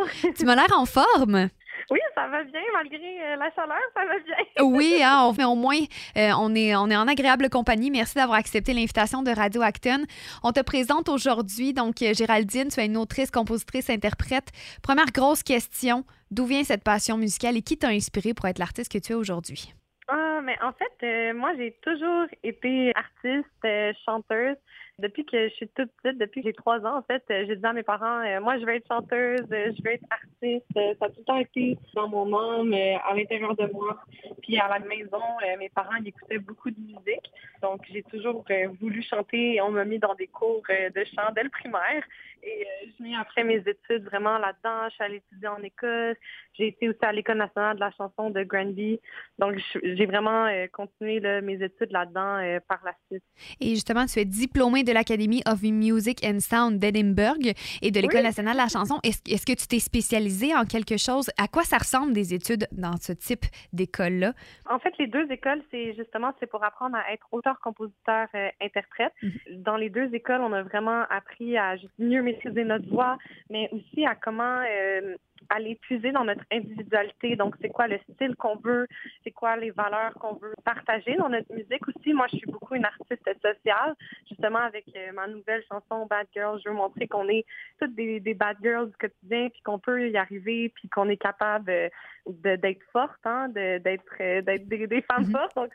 Bonjour. Tu m'as l'air en forme. Oui, ça va bien, malgré euh, la chaleur, ça va bien. Oui, hein, on, mais au moins, euh, on, est, on est en agréable compagnie. Merci d'avoir accepté l'invitation de Radio Acton. On te présente aujourd'hui, donc, euh, Géraldine, tu es une autrice, compositrice, interprète. Première grosse question, d'où vient cette passion musicale et qui t'a inspiré pour être l'artiste que tu es aujourd'hui? Ah, mais en fait, moi, j'ai toujours été artiste, chanteuse depuis que je suis toute petite, depuis que j'ai trois ans, en fait, euh, j'ai dit à mes parents, euh, moi, je veux être chanteuse, euh, je veux être artiste. ça a tout le temps été dans mon âme, à l'intérieur de moi. Puis à la maison, mes parents écoutaient beaucoup de musique. Donc, j'ai toujours voulu chanter on m'a mis dans des cours de chant dès le primaire. Et je mis après mes études vraiment là-dedans. Je suis allée étudier en Écosse. J'ai été aussi à l'École nationale de la chanson de Granby. Donc, j'ai vraiment continué mes études là-dedans par la suite. Et justement, tu es diplômée de de l'Academy of Music and Sound d'Edinburgh et de l'École nationale de la chanson. Est-ce que tu t'es spécialisée en quelque chose? À quoi ça ressemble des études dans ce type d'école-là? En fait, les deux écoles, c'est justement c'est pour apprendre à être auteur, compositeur, euh, interprète. Mhm. Dans les deux écoles, on a vraiment appris à mieux maîtriser notre voix, mais aussi à comment euh, aller puiser dans notre individualité. Donc, c'est quoi le style qu'on veut, c'est quoi les valeurs qu'on veut partager dans notre musique aussi? Moi, je suis beaucoup une artiste sociale. Justement, avec euh, ma nouvelle chanson Bad Girls, je veux montrer qu'on est toutes des, bad girls du quotidien, puis qu'on peut y arriver, puis qu'on est capable euh, d'être forte, hein, d'être euh, d'être des, femmes mm-hmm. fortes. Donc,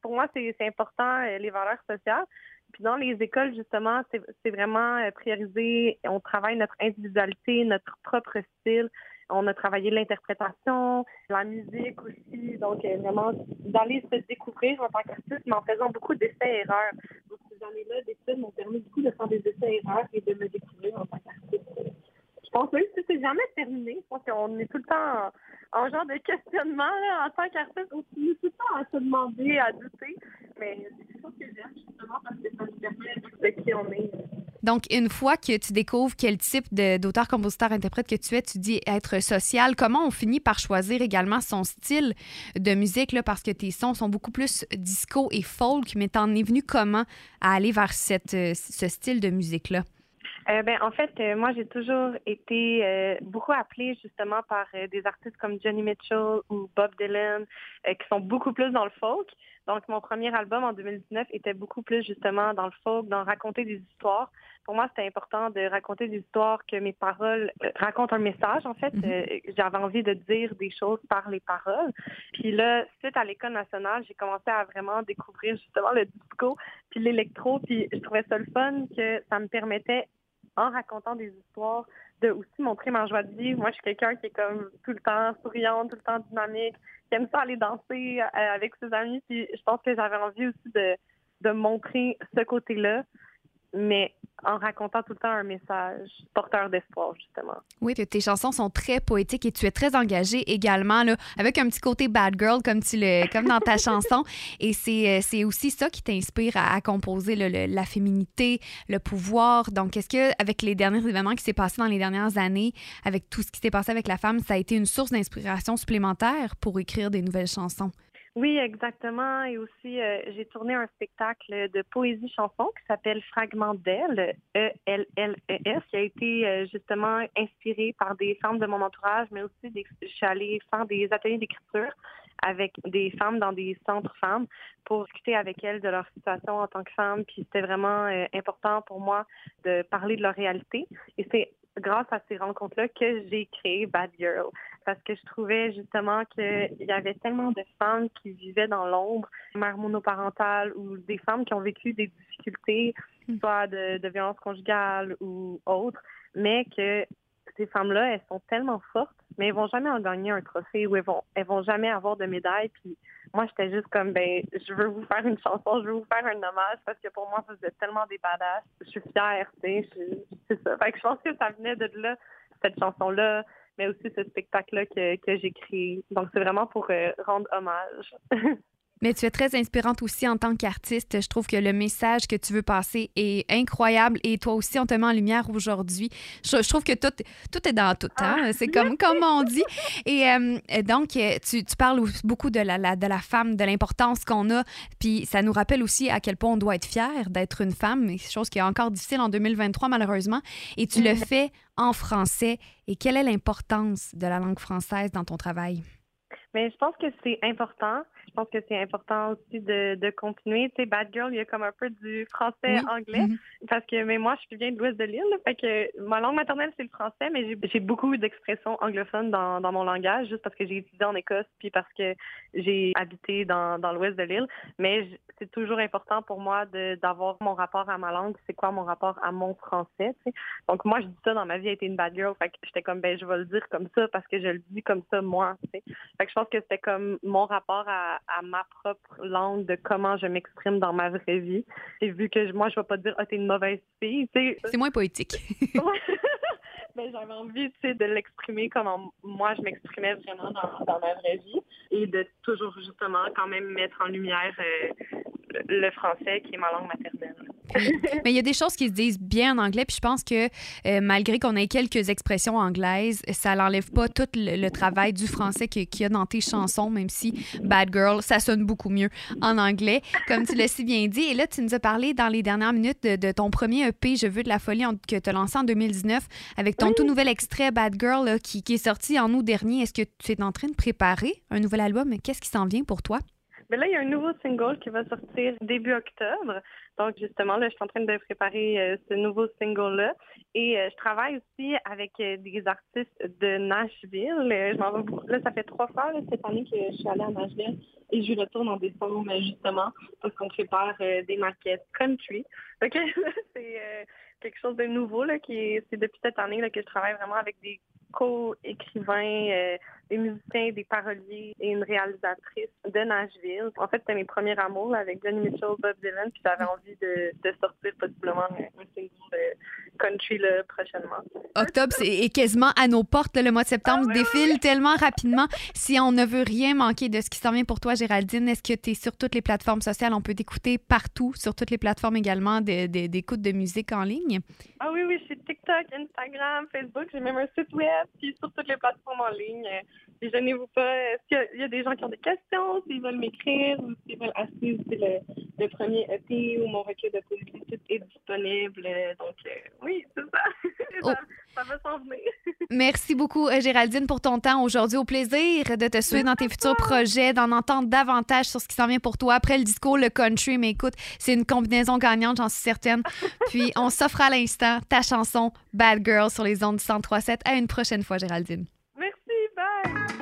pour moi, c'est important, les valeurs sociales. Puis dans les écoles, justement, c'est vraiment euh, prioriser. On travaille notre individualité, notre propre style. On a travaillé l'interprétation, la musique aussi. Donc, euh, vraiment, d'aller se découvrir en tant qu'artiste, mais en faisant beaucoup d'essais-erreurs. Donc, ces années-là d'études m'ont permis beaucoup de faire des essais-erreurs et de me découvrir en tant qu'artiste. Je pense même que c'est jamais terminé. Je pense qu'on est tout le temps en, genre de questionnement en tant qu'artiste. On continue tout le temps à se demander, à douter. Donc, une fois que tu découvres quel type d'auteur, compositeur, interprète que tu es, tu dis être social. Comment on finit par choisir également son style de musique, là, parce que tes sons sont beaucoup plus disco et folk, mais t'en es venu comment à aller vers cette, euh, ce style de musique-là? Euh, ben, en fait, euh, moi, j'ai toujours été euh, beaucoup appelée justement par des artistes comme Johnny Mitchell ou Bob Dylan, qui sont beaucoup plus dans le folk. Donc, mon premier album en 2019 était beaucoup plus justement dans le folk, dans raconter des histoires. Pour moi, c'était important de raconter des histoires, que mes paroles racontent un message. En fait, mm-hmm. j'avais envie de dire des choses par les paroles. Puis là, suite à l'école nationale, j'ai commencé à vraiment découvrir justement le disco puis l'électro. Puis je trouvais ça le fun que ça me permettait en racontant des histoires, de aussi montrer ma joie de vivre. Moi, je suis quelqu'un qui est comme tout le temps souriante, tout le temps dynamique, qui aime ça aller danser euh, avec ses amis. Puis je pense que j'avais envie aussi de, de montrer ce côté-là, mais en racontant tout le temps un message porteur d'espoir, justement. Oui, tes chansons sont très poétiques et tu es très engagée également, là, avec un petit côté bad girl, comme, tu le, comme dans ta chanson. Et c'est, euh, c'est aussi ça qui t'inspire à, composer la féminité, le pouvoir. Donc, est-ce que, avec les derniers événements qui s'est passé dans les dernières années, avec tout ce qui s'est passé avec la femme, ça a été une source d'inspiration supplémentaire pour écrire des nouvelles chansons? Oui, exactement. Et aussi, euh, j'ai tourné un spectacle de poésie-chanson qui s'appelle Fragment d'elle, E-L-L-E-S, qui a été euh, justement inspiré par des femmes de mon entourage, mais aussi des, je suis allée faire des ateliers d'écriture avec des femmes dans des centres femmes pour discuter avec elles de leur situation en tant que femme. Puis c'était vraiment euh, important pour moi de parler de leur réalité. Et c'est grâce à ces rencontres-là que j'ai créé Bad Girl parce que je trouvais justement qu'il y avait tellement de femmes qui vivaient dans l'ombre, mères monoparentales ou des femmes qui ont vécu des difficultés, hmm. soit de, de violence conjugale ou autres, mais que ces femmes-là, elles sont tellement fortes, mais elles vont jamais en gagner un trophée ou elles vont, elles vont jamais avoir de médaille. Puis moi, j'étais juste comme, ben, je veux vous faire une chanson, je veux vous faire un hommage parce que pour moi, vous êtes tellement des badass. Je suis fière, tu sais, c'est ça. Fait que je pense que ça venait de là cette chanson-là, mais aussi ce spectacle-là que, créé. Donc, c'est vraiment pour rendre hommage. Mais tu es très inspirante aussi en tant qu'artiste. Je trouve que le message que tu veux passer est incroyable et toi aussi, on te met en lumière aujourd'hui. Je, trouve que tout, tout est dans tout. Hein? Ah, C'est comme, comme on dit. Et euh, donc, tu, tu, parles beaucoup de la, de la femme, de l'importance qu'on a. Puis ça nous rappelle aussi à quel point on doit être fier d'être une femme, chose qui est encore difficile en 2023, malheureusement. Et tu le fais en français. Et quelle est l'importance de la langue française dans ton travail? Mais je pense que c'est important. Je pense que c'est important aussi de, de continuer. Tu sais, Bad Girl, il y a comme un peu du français-anglais. Mhm. Parce que mais moi, je viens de l'ouest de l'île. Fait que ma langue maternelle, c'est le français, mais j'ai beaucoup d'expressions anglophones dans, dans mon langage, juste parce que j'ai étudié en Écosse, puis parce que j'ai habité dans, dans l'ouest de l'île. Mais c'est toujours important pour moi d'avoir mon rapport à ma langue. C'est quoi mon rapport à mon français, tu sais? Donc moi, je dis ça dans ma vie, a été une bad girl. Fait que j'étais comme, ben, je vais le dire comme ça parce que je le dis comme ça, moi, tu sais? Fait que je pense que c'était comme mon rapport à, à, ma propre langue, de comment je m'exprime dans ma vraie vie. Et vu que moi, je vais pas dire, ah, t'es une mauvaise fille. C'est moins poétique. ben, j'avais envie de l'exprimer comme moi je m'exprimais vraiment dans, dans, ma vraie vie et de toujours justement quand même mettre en lumière euh, le français, qui est ma langue maternelle. Mais il y a des choses qui se disent bien en anglais, puis je pense que euh, malgré qu'on ait quelques expressions anglaises, ça n'enlève pas tout le, travail du français qu'il y a dans tes chansons, même si Bad Girl, ça sonne beaucoup mieux en anglais, comme tu l'as si bien dit. Et là, tu nous as parlé dans les dernières minutes de, ton premier EP, Je veux de la folie, que tu as lancé en 2019, avec ton tout nouvel extrait Bad Girl qui, qui est sorti en août dernier. Est-ce que tu es en train de préparer un nouvel album? Qu'est-ce qui s'en vient pour toi? Mais là, il y a un nouveau single qui va sortir début octobre. Donc, justement, là, je suis en train de préparer euh, ce nouveau single-là. Et euh, je travaille aussi avec euh, des artistes de Nashville. je m'en vais beaucoup. Là, ça fait trois fois cette année que je suis allée à Nashville et je retourne en décembre, justement, parce qu'on prépare des maquettes country. OK? c'est quelque chose de nouveau, là, qui c'est depuis cette année là, que je travaille vraiment avec des co-écrivains, des musiciens, des paroliers et une réalisatrice de Nashville. En fait, c'était mes premiers amours avec Johnny Mitchell, Bob Dylan, puis j'avais envie de, de sortir possiblement un single country là, prochainement. Octobre c'est quasiment à nos portes. le mois de septembre ah défile tellement rapidement. Si on ne veut rien manquer de ce qui s'en vient pour toi, Géraldine, est-ce que tu es sur toutes les plateformes sociales? On peut t'écouter partout, sur toutes les plateformes également d'écoute de, de, musique en ligne? Ah oui, oui, je suis TikTok, Instagram, Facebook. J'ai même un site web, puis sur toutes les plateformes en ligne gênez-vous pas. Est-ce qu'il y, a des gens qui ont des questions, s'ils veulent m'écrire ou s'ils veulent acheter le, le, premier EP ou mon recueil de poésie, tout est disponible. Donc, euh, oui, c'est ça. Oh. ça. va s'en venir. Merci beaucoup, euh, Géraldine, pour ton temps aujourd'hui. Au plaisir de te suivre dans tes futurs projets, d'en entendre davantage sur ce qui s'en vient pour toi. Après le discours, le country, mais écoute, c'est une combinaison gagnante, j'en suis certaine. Puis, on s'offre à l'instant ta chanson Bad Girl sur les ondes du 103.7. À une prochaine fois, Géraldine. Je